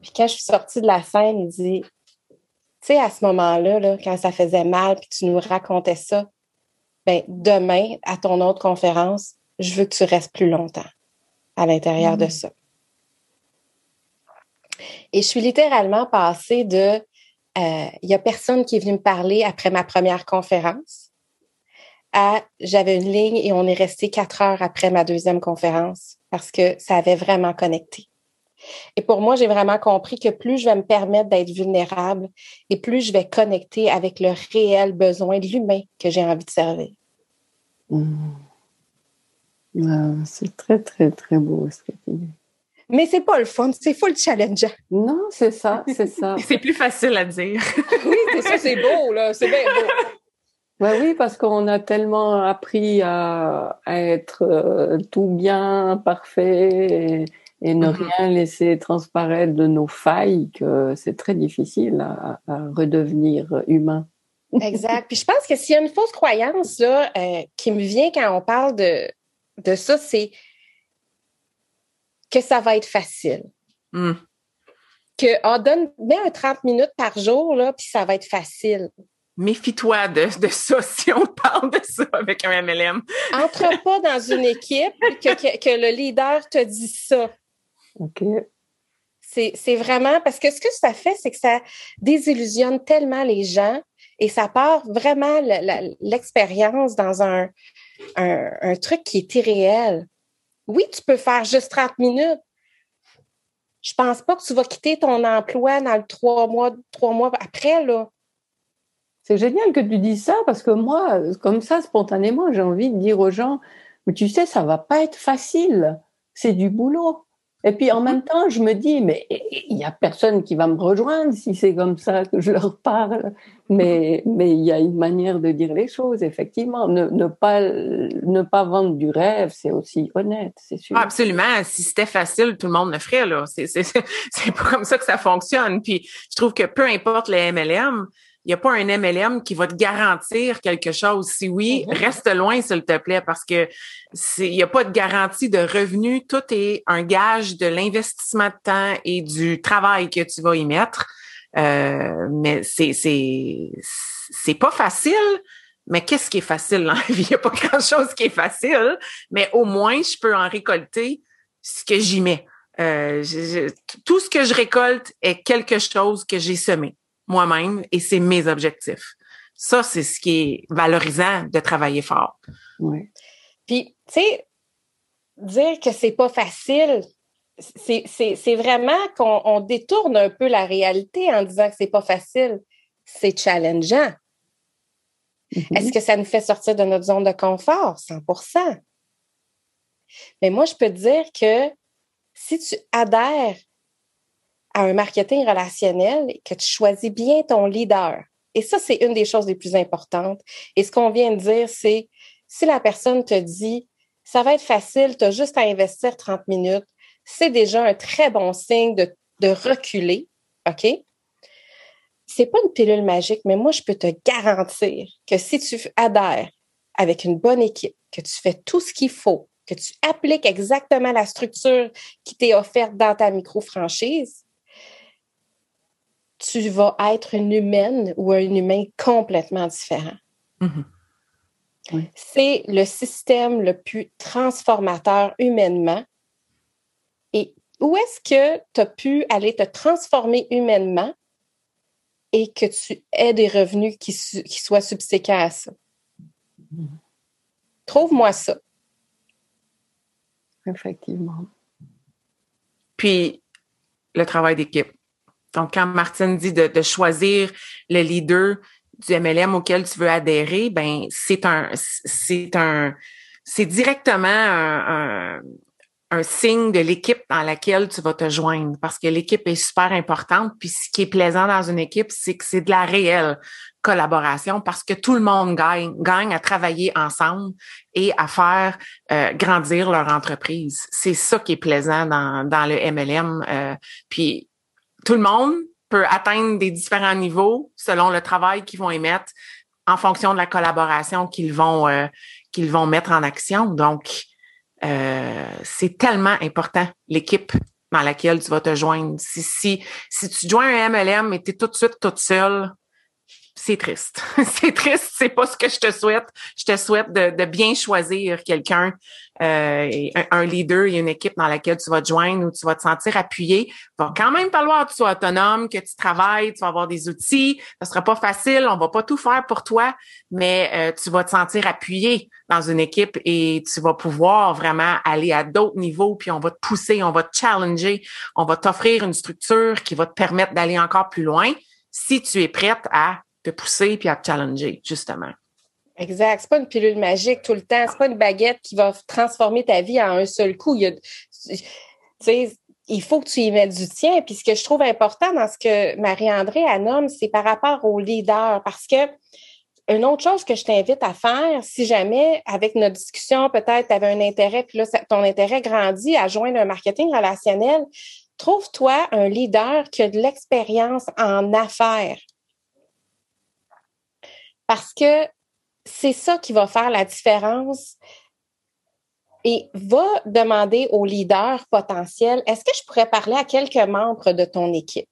Puis quand je suis sortie de la scène, il dit, tu sais, à ce moment-là, là, quand ça faisait mal, puis tu nous racontais ça, ben demain, à ton autre conférence, je veux que tu restes plus longtemps à l'intérieur de mm. ça. Et je suis littéralement passée de, euh, il y a personne qui est venu me parler après ma première conférence, à j'avais une ligne et on est resté quatre heures après ma deuxième conférence parce que ça avait vraiment connecté. Et pour moi, j'ai vraiment compris que plus je vais me permettre d'être vulnérable et plus je vais connecter avec le réel besoin de l'humain que j'ai envie de servir. Mmh. c'est très, très, très beau ce que tu dis. Mais c'est pas le fun, c'est full challenge. Non, c'est ça, c'est ça. c'est plus facile à dire. oui, c'est ça, c'est beau, là, c'est bien beau. oui, parce qu'on a tellement appris à, être euh, tout bien, parfait, et ne mm-hmm. rien laisser transparaître de nos failles, que c'est très difficile à, redevenir humain. exact. Puis je pense que s'il y a une fausse croyance là, euh, qui me vient quand on parle de, de ça, c'est que ça va être facile. Mm. Que on donne, mets un 30 minutes par jour, là, puis ça va être facile. Méfie-toi de, de ça si on parle de ça avec un MLM. Entre pas dans une équipe que, que, que le leader te dit ça. OK. C'est vraiment parce que ce que ça fait, c'est que ça désillusionne tellement les gens et ça part vraiment l'expérience dans un, un, truc qui est irréel. Oui, tu peux faire juste 30 minutes. Je pense pas que tu vas quitter ton emploi dans le trois mois, trois mois après, là. C'est génial que tu dises ça parce que moi, comme ça, spontanément, j'ai envie de dire aux gens, mais tu sais, ça va pas être facile. C'est du boulot. Et puis en même temps, je me dis, mais il y a personne qui va me rejoindre si c'est comme ça que je leur parle. Mais mais il y a une manière de dire les choses, effectivement. Ne, ne pas ne pas vendre du rêve, c'est aussi honnête, c'est sûr. absolument. Si c'était facile, tout le monde le ferait là. C'est c'est c'est pas comme ça que ça fonctionne. Puis je trouve que peu importe les MLM, il n'y a pas un MLM qui va te garantir quelque chose. Si oui, mm-hmm. reste loin, s'il te plaît, parce que il n'y a pas de garantie de revenu. Tout est un gage de l'investissement de temps et du travail que tu vas y mettre. Euh, mais c'est, c'est, c'est pas facile. Mais qu'est-ce qui est facile dans la vie? Il n'y a pas grand-chose qui est facile, mais au moins, je peux en récolter ce que j'y mets. Euh, tout ce que je récolte est quelque chose que j'ai semé moi-même et c'est mes objectifs. Ça, c'est ce qui est valorisant de travailler fort. Oui. Puis, tu sais, dire que c'est pas facile, c'est vraiment qu'on détourne un peu la réalité en disant que c'est pas facile. C'est challengeant. Mm-hmm. Est-ce que ça nous fait sortir de notre zone de confort? 100% Mais moi, je peux te dire que si tu adhères à un marketing relationnel, que tu choisis bien ton leader, et ça, c'est une des choses les plus importantes. Et ce qu'on vient de dire, c'est si la personne te dit, ça va être facile, tu as juste à investir 30 minutes, c'est déjà un très bon signe de, de reculer, OK? C'est pas une pilule magique, mais moi, je peux te garantir que si tu adhères avec une bonne équipe, que tu fais tout ce qu'il faut, que tu appliques exactement la structure qui t'est offerte dans ta micro-franchise, tu vas être une humaine ou un humain complètement différent. Mm-hmm. C'est le système le plus transformateur humainement. Et où est-ce que tu as pu aller te transformer humainement et que tu aies des revenus qui, qui soient subséquents à ça? Mm-hmm. Trouve-moi ça. Effectivement. Puis, le travail d'équipe. Donc, quand Martine dit de, choisir le leader du MLM auquel tu veux adhérer, ben c'est un, c'est un, c'est directement un, signe de l'équipe dans laquelle tu vas te joindre parce que l'équipe est super importante. Puis ce qui est plaisant dans une équipe, c'est que c'est de la réelle collaboration parce que tout le monde gagne, à travailler ensemble et à faire euh, grandir leur entreprise. C'est ça qui est plaisant dans, dans le MLM. Euh, puis tout le monde peut atteindre des différents niveaux selon le travail qu'ils vont émettre en fonction de la collaboration qu'ils vont euh, qu'ils vont mettre en action. Donc, c'est tellement important l'équipe dans laquelle tu vas te joindre. Si si si tu joins un MLM et tu es tout de suite toute seule, c'est triste. c'est triste, c'est pas ce que je te souhaite. Je te souhaite de, bien choisir quelqu'un, euh, un, leader et une équipe dans laquelle tu vas te joindre où tu vas te sentir appuyé. Il va quand même falloir que tu sois autonome, que tu travailles, tu vas avoir des outils. Ce sera pas facile, on va pas tout faire pour toi, mais euh, tu vas te sentir appuyé dans une équipe et tu vas pouvoir vraiment aller à d'autres niveaux, puis on va te pousser, on va te challenger, on va t'offrir une structure qui va te permettre d'aller encore plus loin si tu es prête à te pousser puis à te challenger, justement. Exact. C'est pas une pilule magique tout le temps. C'est pas une baguette qui va transformer ta vie en un seul coup. Il, faut que tu y mettes du tien. Puis ce que je trouve important dans ce que Marie-André nomme, c'est par rapport au leader. Parce que une autre chose que je t'invite à faire, si jamais, avec notre discussion, peut-être tu avais un intérêt, puis là, ton intérêt grandit à joindre un marketing relationnel, trouve-toi un leader qui a de l'expérience en affaires. Parce que c'est ça qui va faire la différence. Et va demander au leader potentiel, est-ce que je pourrais parler à quelques membres de ton équipe?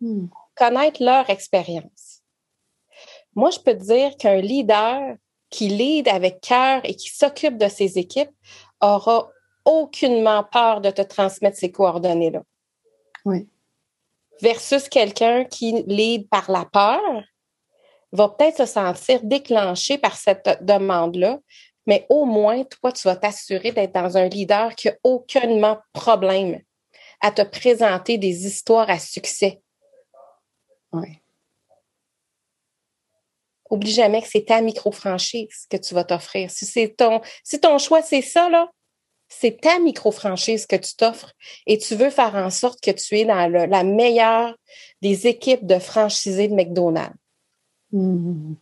Hmm. Connaître leur expérience. Moi, je peux te dire qu'un leader qui lead avec cœur et qui s'occupe de ses équipes aura aucunement peur de te transmettre ces coordonnées-là. Oui. Versus quelqu'un qui lead par la peur va peut-être se sentir déclenché par cette demande-là, mais au moins, toi, tu vas t'assurer d'être dans un leader qui n'a aucunement problème à te présenter des histoires à succès. Oui. Oublie jamais que c'est ta micro-franchise que tu vas t'offrir. Si c'est ton, si ton choix, c'est ça, là, c'est ta micro-franchise que tu t'offres et tu veux faire en sorte que tu es dans la meilleure des équipes de franchisés de McDonald's. Mmh.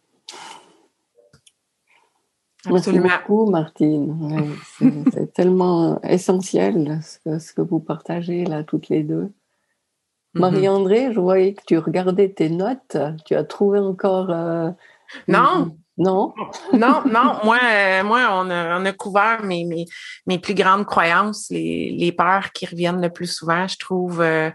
Merci beaucoup, Martine. c'est tellement essentiel ce que, ce que, vous partagez là, toutes les deux. Mm-hmm. Marie-André, je voyais que tu regardais tes notes. Tu as trouvé encore. Euh, non. Non? non, non. Moi, euh, moi, on a, on a couvert mes, mes, mes, plus grandes croyances, les, les peurs qui reviennent le plus souvent. Je trouve euh,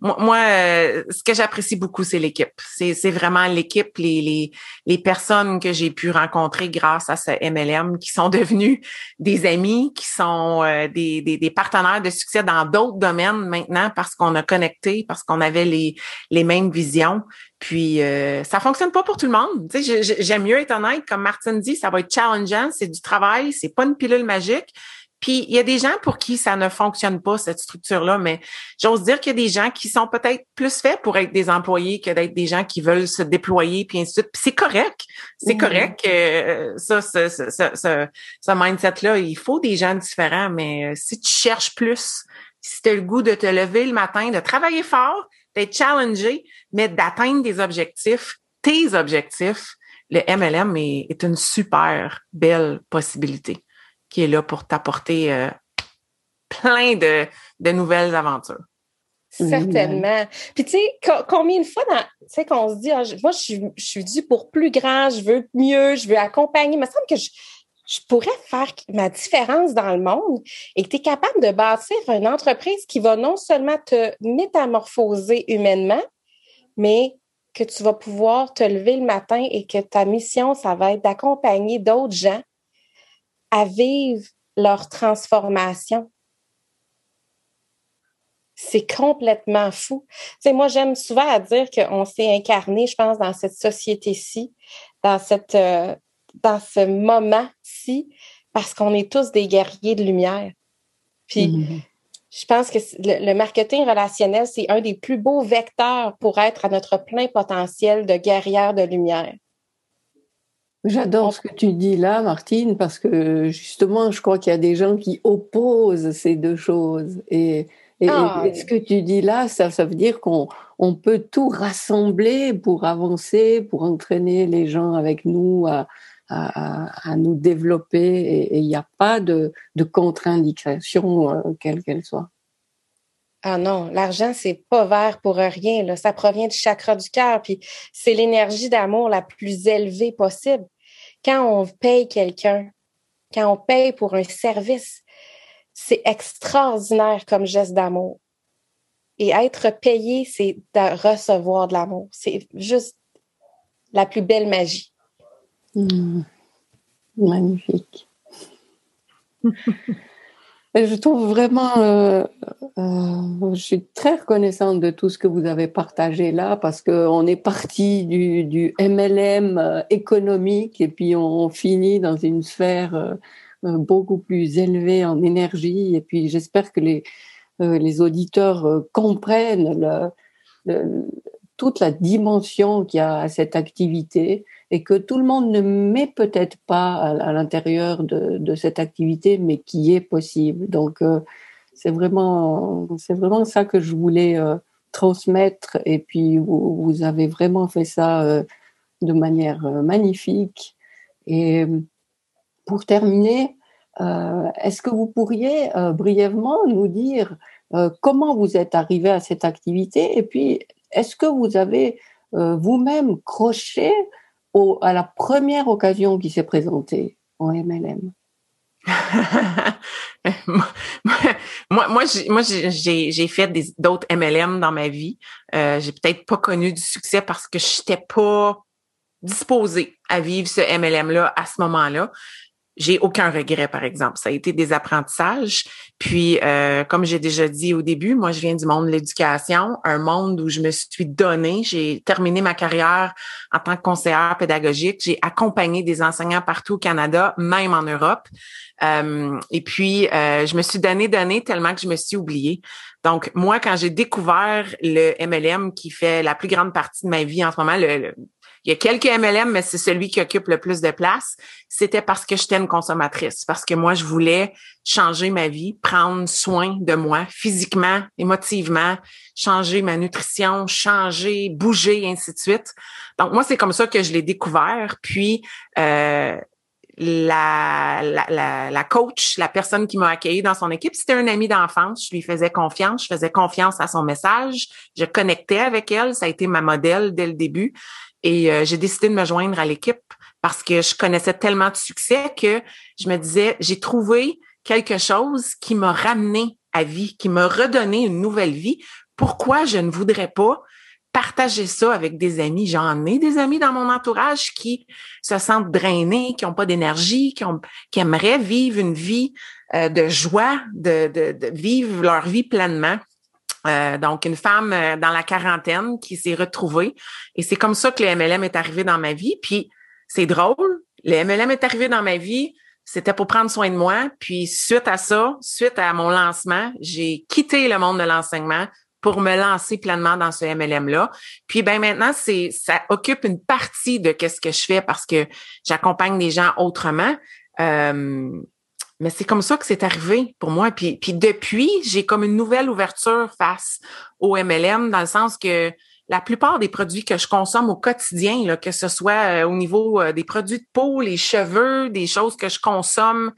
moi, euh, ce que j'apprécie beaucoup, c'est l'équipe. C'est vraiment l'équipe, les, les, les, personnes que j'ai pu rencontrer grâce à ce MLM, qui sont devenus des amis, qui sont euh, des, des, des, partenaires de succès dans d'autres domaines maintenant parce qu'on a connecté, parce qu'on avait les, les mêmes visions. Puis euh, ça fonctionne pas pour tout le monde. J'aime mieux être honnête, comme Martine dit, ça va être challengeant, c'est du travail, c'est pas une pilule magique. Puis il y a des gens pour qui ça ne fonctionne pas, cette structure-là, mais j'ose dire qu'il y a des gens qui sont peut-être plus faits pour être des employés que d'être des gens qui veulent se déployer, puis ainsi de suite. Puis c'est correct. C'est correct que ça, ce, ce, ce, ce mindset-là, il faut des gens différents, mais euh, si tu cherches plus, si tu as le goût de te lever le matin, de travailler fort, d'être challengé, mais d'atteindre des objectifs, tes objectifs, le MLM est, est une super belle possibilité qui est là pour t'apporter euh, plein de, de nouvelles aventures. Certainement. Puis tu sais, combien de fois, tu sais, qu'on se dit, ah, moi, je suis, je suis due pour plus grand, je veux mieux, je veux accompagner. Il me semble que je, je pourrais faire ma différence dans le monde et que tu es capable de bâtir une entreprise qui va non seulement te métamorphoser humainement, mais que tu vas pouvoir te lever le matin et que ta mission, ça va être d'accompagner d'autres gens à vivre leur transformation. C'est complètement fou. Tu moi, j'aime souvent à dire qu'on s'est incarné, je pense, dans cette société-ci, dans cette, euh, dans ce moment-ci, parce qu'on est tous des guerriers de lumière. Puis, mm-hmm. je pense que le, marketing relationnel, c'est un des plus beaux vecteurs pour être à notre plein potentiel de guerrière de lumière. J'adore ce que tu dis là, Martine, parce que justement, je crois qu'il y a des gens qui opposent ces deux choses. Et, ah, ce que tu dis là, ça, ça veut dire qu'on on peut tout rassembler pour avancer, pour entraîner les gens avec nous à, à, à nous développer. Et il n'y a pas de, de contre-indication, euh, quelle qu'elle soit. Ah non, l'argent, c'est pas vert pour rien. Là. Ça provient du chakra du cœur, puis c'est l'énergie d'amour la plus élevée possible. Quand on paye quelqu'un, quand on paye pour un service, c'est extraordinaire comme geste d'amour. Et être payé, c'est de recevoir de l'amour. C'est juste la plus belle magie. Mmh. Magnifique. Je trouve vraiment, euh, euh, je suis très reconnaissante de tout ce que vous avez partagé là parce qu'on est parti du, MLM euh, économique et puis on, finit dans une sphère beaucoup plus élevée en énergie. Et puis j'espère que les, les auditeurs comprennent toute la dimension qu'il y a à cette activité et que tout le monde ne met peut-être pas à, l'intérieur de, cette activité, mais qui est possible. Donc, euh, c'est vraiment, c'est vraiment ça que je voulais euh, transmettre. Et puis, vous, vous, avez vraiment fait ça euh, de manière magnifique. Et pour terminer, est-ce que vous pourriez brièvement nous dire comment vous êtes arrivé à cette activité? Et puis est-ce que vous avez vous-même croché à la première occasion qui s'est présentée en MLM moi, moi, moi, j'ai fait d'autres MLM dans ma vie. Euh, j'ai peut-être pas connu du succès parce que je n'étais pas disposée à vivre ce MLM-là à ce moment-là j'ai aucun regret, par exemple. Ça a été des apprentissages. Puis, euh, comme j'ai déjà dit au début, moi, je viens du monde de l'éducation, un monde où je me suis donnée. J'ai terminé ma carrière en tant que conseillère pédagogique. J'ai accompagné des enseignants partout au Canada, même en Europe. Euh, et puis, euh, je me suis donné, donné tellement que je me suis oubliée. Donc, moi, quand j'ai découvert le MLM qui fait la plus grande partie de ma vie en ce moment, le il y a quelques MLM, mais c'est celui qui occupe le plus de place. C'était parce que j'étais une consommatrice, parce que moi, je voulais changer ma vie, prendre soin de moi physiquement, émotivement, changer ma nutrition, changer, bouger, et ainsi de suite. Donc, moi, c'est comme ça que je l'ai découvert. Puis, euh, la, la, la, coach, la personne qui m'a accueilli dans son équipe, c'était un ami d'enfance. Je lui faisais confiance, je faisais confiance à son message, je connectais avec elle. Ça a été ma modèle dès le début. Et euh, j'ai décidé de me joindre à l'équipe parce que je connaissais tellement de succès que je me disais, j'ai trouvé quelque chose qui m'a ramené à vie, qui m'a redonné une nouvelle vie. Pourquoi je ne voudrais pas partager ça avec des amis? J'en ai des amis dans mon entourage qui se sentent drainés, qui n'ont pas d'énergie, qui, aimeraient vivre une vie euh, de joie, de, vivre leur vie pleinement. Euh, donc, une femme euh, dans la quarantaine qui s'est retrouvée. Et c'est comme ça que le MLM est arrivé dans ma vie. Puis, c'est drôle. Le MLM est arrivé dans ma vie. C'était pour prendre soin de moi. Puis, suite à ça, suite à mon lancement, j'ai quitté le monde de l'enseignement pour me lancer pleinement dans ce MLM-là. Puis ben maintenant, c'est ça occupe une partie de qu'est-ce que je fais parce que j'accompagne des gens autrement. Euh, mais c'est comme ça que c'est arrivé pour moi. Puis, puis depuis, j'ai comme une nouvelle ouverture face au MLM dans le sens que la plupart des produits que je consomme au quotidien, là, que ce soit euh, au niveau euh, des produits de peau, les cheveux, des choses que je consomme,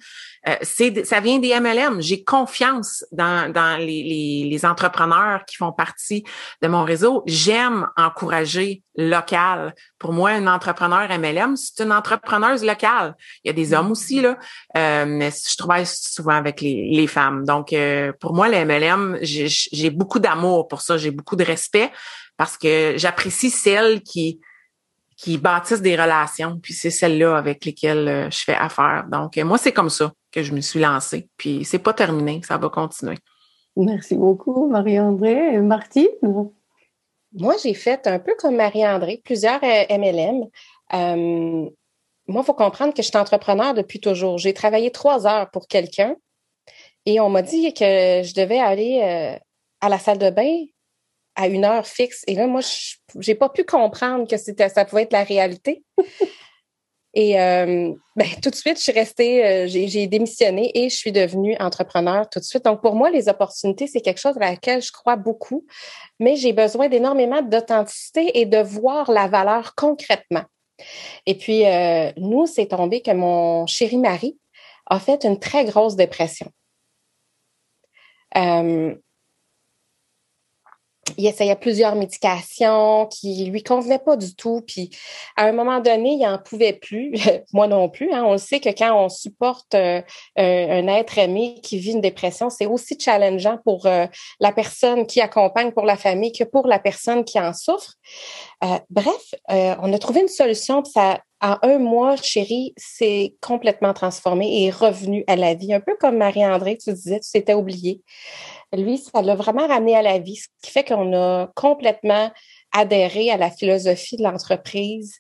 euh, c'est ça vient des MLM. J'ai confiance dans, dans les, les, les, entrepreneurs qui font partie de mon réseau. J'aime encourager local. Pour moi, un entrepreneur MLM, c'est une entrepreneuse locale. Il y a des hommes aussi là, euh, mais je travaille souvent avec les, les femmes. Donc, euh, pour moi, les MLM, j'ai beaucoup d'amour pour ça. J'ai beaucoup de respect parce que j'apprécie celles qui qui bâtissent des relations, puis c'est celles-là avec lesquelles euh, je fais affaire. Donc, moi, c'est comme ça que je me suis lancée. Puis c'est pas terminé, ça va continuer. Merci beaucoup, Marie-André. Martine? Moi, j'ai fait un peu comme Marie-André, plusieurs MLM. Euh, moi, il faut comprendre que je suis entrepreneur depuis toujours. J'ai travaillé trois heures pour quelqu'un et on m'a dit que je devais aller euh, à la salle de bain à une heure fixe. Et là, moi, je n'ai pas pu comprendre que c'était ça pouvait être la réalité. Et euh, ben, tout de suite, je suis restée, euh, j'ai démissionné et je suis devenue entrepreneur tout de suite. Donc, pour moi, les opportunités, c'est quelque chose à laquelle je crois beaucoup, mais j'ai besoin d'énormément d'authenticité et de voir la valeur concrètement. Et puis, euh, nous, c'est tombé que mon chéri mari a fait une très grosse dépression. Euh, il essayait plusieurs médications qui lui convenaient pas du tout. Puis à un moment donné, il en pouvait plus. Moi non plus. Hein. On le sait que quand on supporte euh, un, être aimé qui vit une dépression, c'est aussi challengeant pour euh, la personne qui accompagne, pour la famille, que pour la personne qui en souffre. Euh, bref, on a trouvé une solution. Ça, en un mois, chérie, c'est complètement transformé et revenu à la vie. Un peu comme Marie-André, tu disais, tu s'étais oubliée lui, ça l'a vraiment ramené à la vie, ce qui fait qu'on a complètement adhéré à la philosophie de l'entreprise.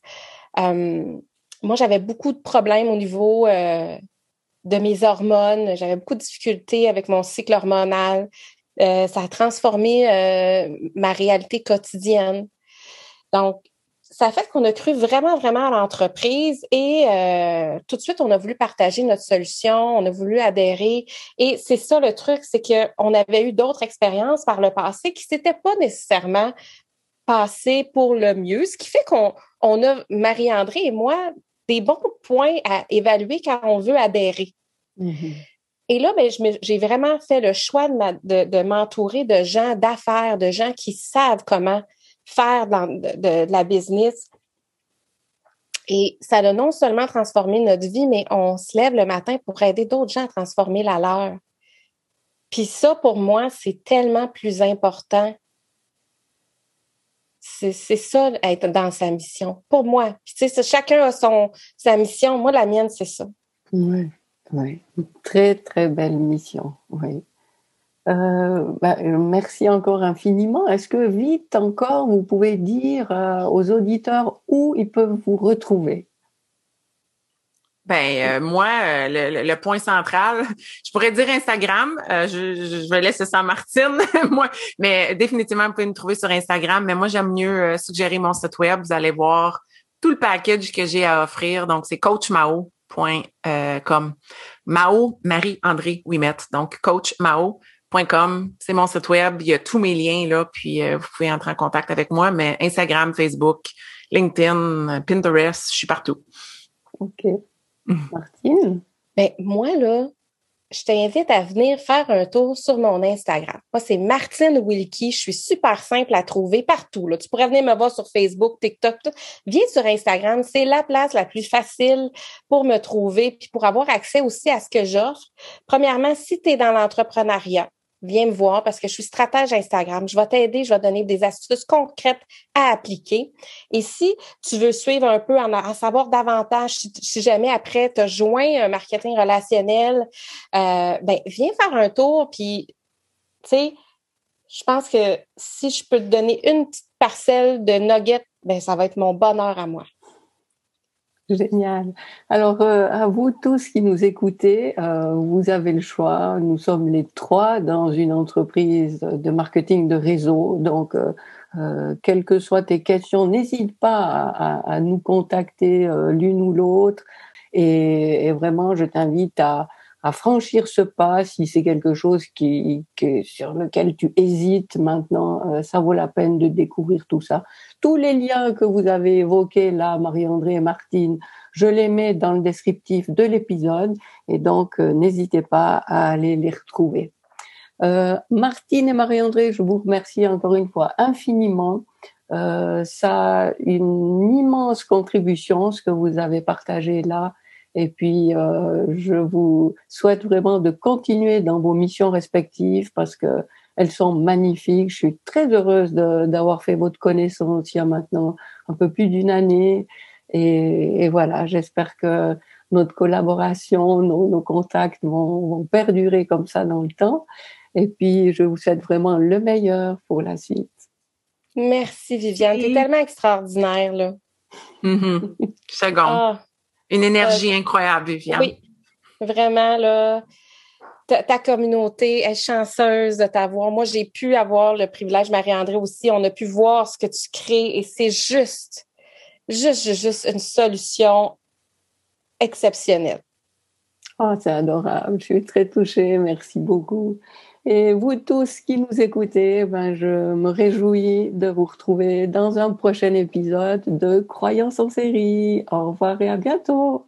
Euh, moi, j'avais beaucoup de problèmes au niveau euh, de mes hormones. J'avais beaucoup de difficultés avec mon cycle hormonal. Euh, ça a transformé ma réalité quotidienne. Donc, ça a fait qu'on a cru vraiment, vraiment à l'entreprise et euh, tout de suite, on a voulu partager notre solution, on a voulu adhérer. Et c'est ça le truc, c'est qu'on avait eu d'autres expériences par le passé qui s'étaient pas nécessairement passées pour le mieux, ce qui fait qu'on on a, Marie-André et moi, des bons points à évaluer quand on veut adhérer. Mm-hmm. Et là, ben, j'ai vraiment fait le choix de, de m'entourer de gens d'affaires, de gens qui savent comment faire de, la business. Et ça a non seulement transformé notre vie, mais on se lève le matin pour aider d'autres gens à transformer la leur. Puis ça, pour moi, c'est tellement plus important. C'est ça, être dans sa mission. Pour moi. tu sais, chacun a sa mission. Moi, la mienne, c'est ça. Oui, oui. Très, très belle mission. Oui. Euh, bah, euh, merci encore infiniment. Est-ce que vite encore, vous pouvez dire euh, aux auditeurs où ils peuvent vous retrouver? Ben moi, le, point central, je pourrais dire Instagram. je, vais laisser ça à Martine, moi, mais définitivement vous pouvez me trouver sur Instagram. Mais moi, j'aime mieux suggérer mon site web. Vous allez voir tout le package que j'ai à offrir. Donc c'est coachmao.com. Mao Marie André Wimet. Donc coach Mao c'est mon site web. Il y a tous mes liens là, puis euh, vous pouvez entrer en contact avec moi. Mais Instagram, Facebook, LinkedIn, Pinterest, je suis partout. OK. Martine? Ben, moi, là, je t'invite à venir faire un tour sur mon Instagram. Moi, c'est Martine Wilkie. Je suis super simple à trouver partout. Là. Tu pourrais venir me voir sur Facebook, TikTok. Tout. Viens sur Instagram. C'est la place la plus facile pour me trouver puis pour avoir accès aussi à ce que j'offre. Premièrement, si tu es dans l'entrepreneuriat, viens me voir parce que je suis stratège Instagram. Je vais t'aider, je vais donner des astuces concrètes à appliquer. Et si tu veux suivre un peu, en, savoir davantage, si, jamais après tu as joint un marketing relationnel, euh, ben viens faire un tour. Puis, tu sais, je pense que si je peux te donner une petite parcelle de nuggets, ben ça va être mon bonheur à moi. Génial. Alors, euh, à vous tous qui nous écoutez, euh, vous avez le choix. Nous sommes les trois dans une entreprise de marketing de réseau. Donc, euh, quelles que soient tes questions, n'hésite pas à, nous contacter l'une ou l'autre. Et, vraiment, je t'invite à, franchir ce pas si c'est quelque chose qui, sur lequel tu hésites maintenant. ça vaut la peine de découvrir tout ça tous les liens que vous avez évoqués là, Marie-André et Martine, je les mets dans le descriptif de l'épisode et donc euh, n'hésitez pas à aller les retrouver. Euh, Martine et Marie-André, je vous remercie encore une fois infiniment. Euh, ça une immense contribution, ce que vous avez partagé là. Et puis, euh, je vous souhaite vraiment de continuer dans vos missions respectives parce que elles sont magnifiques. Je suis très heureuse d'avoir fait votre connaissance il y a maintenant un peu plus d'une année. Et, voilà, j'espère que notre collaboration, nos, contacts vont, perdurer comme ça dans le temps. Et puis, je vous souhaite vraiment le meilleur pour la suite. Merci, Viviane. Tu es tellement extraordinaire, là. Mm Seconde. Une énergie incroyable, Viviane. Oui, vraiment, là ta, communauté est chanceuse de t'avoir. Moi, j'ai pu avoir le privilège, Marie-André aussi, on a pu voir ce que tu crées et c'est juste, juste, juste une solution exceptionnelle. Oh, c'est adorable. Je suis très touchée. Merci beaucoup. Et vous tous qui nous écoutez, ben, je me réjouis de vous retrouver dans un prochain épisode de Croyance en série. Au revoir et à bientôt.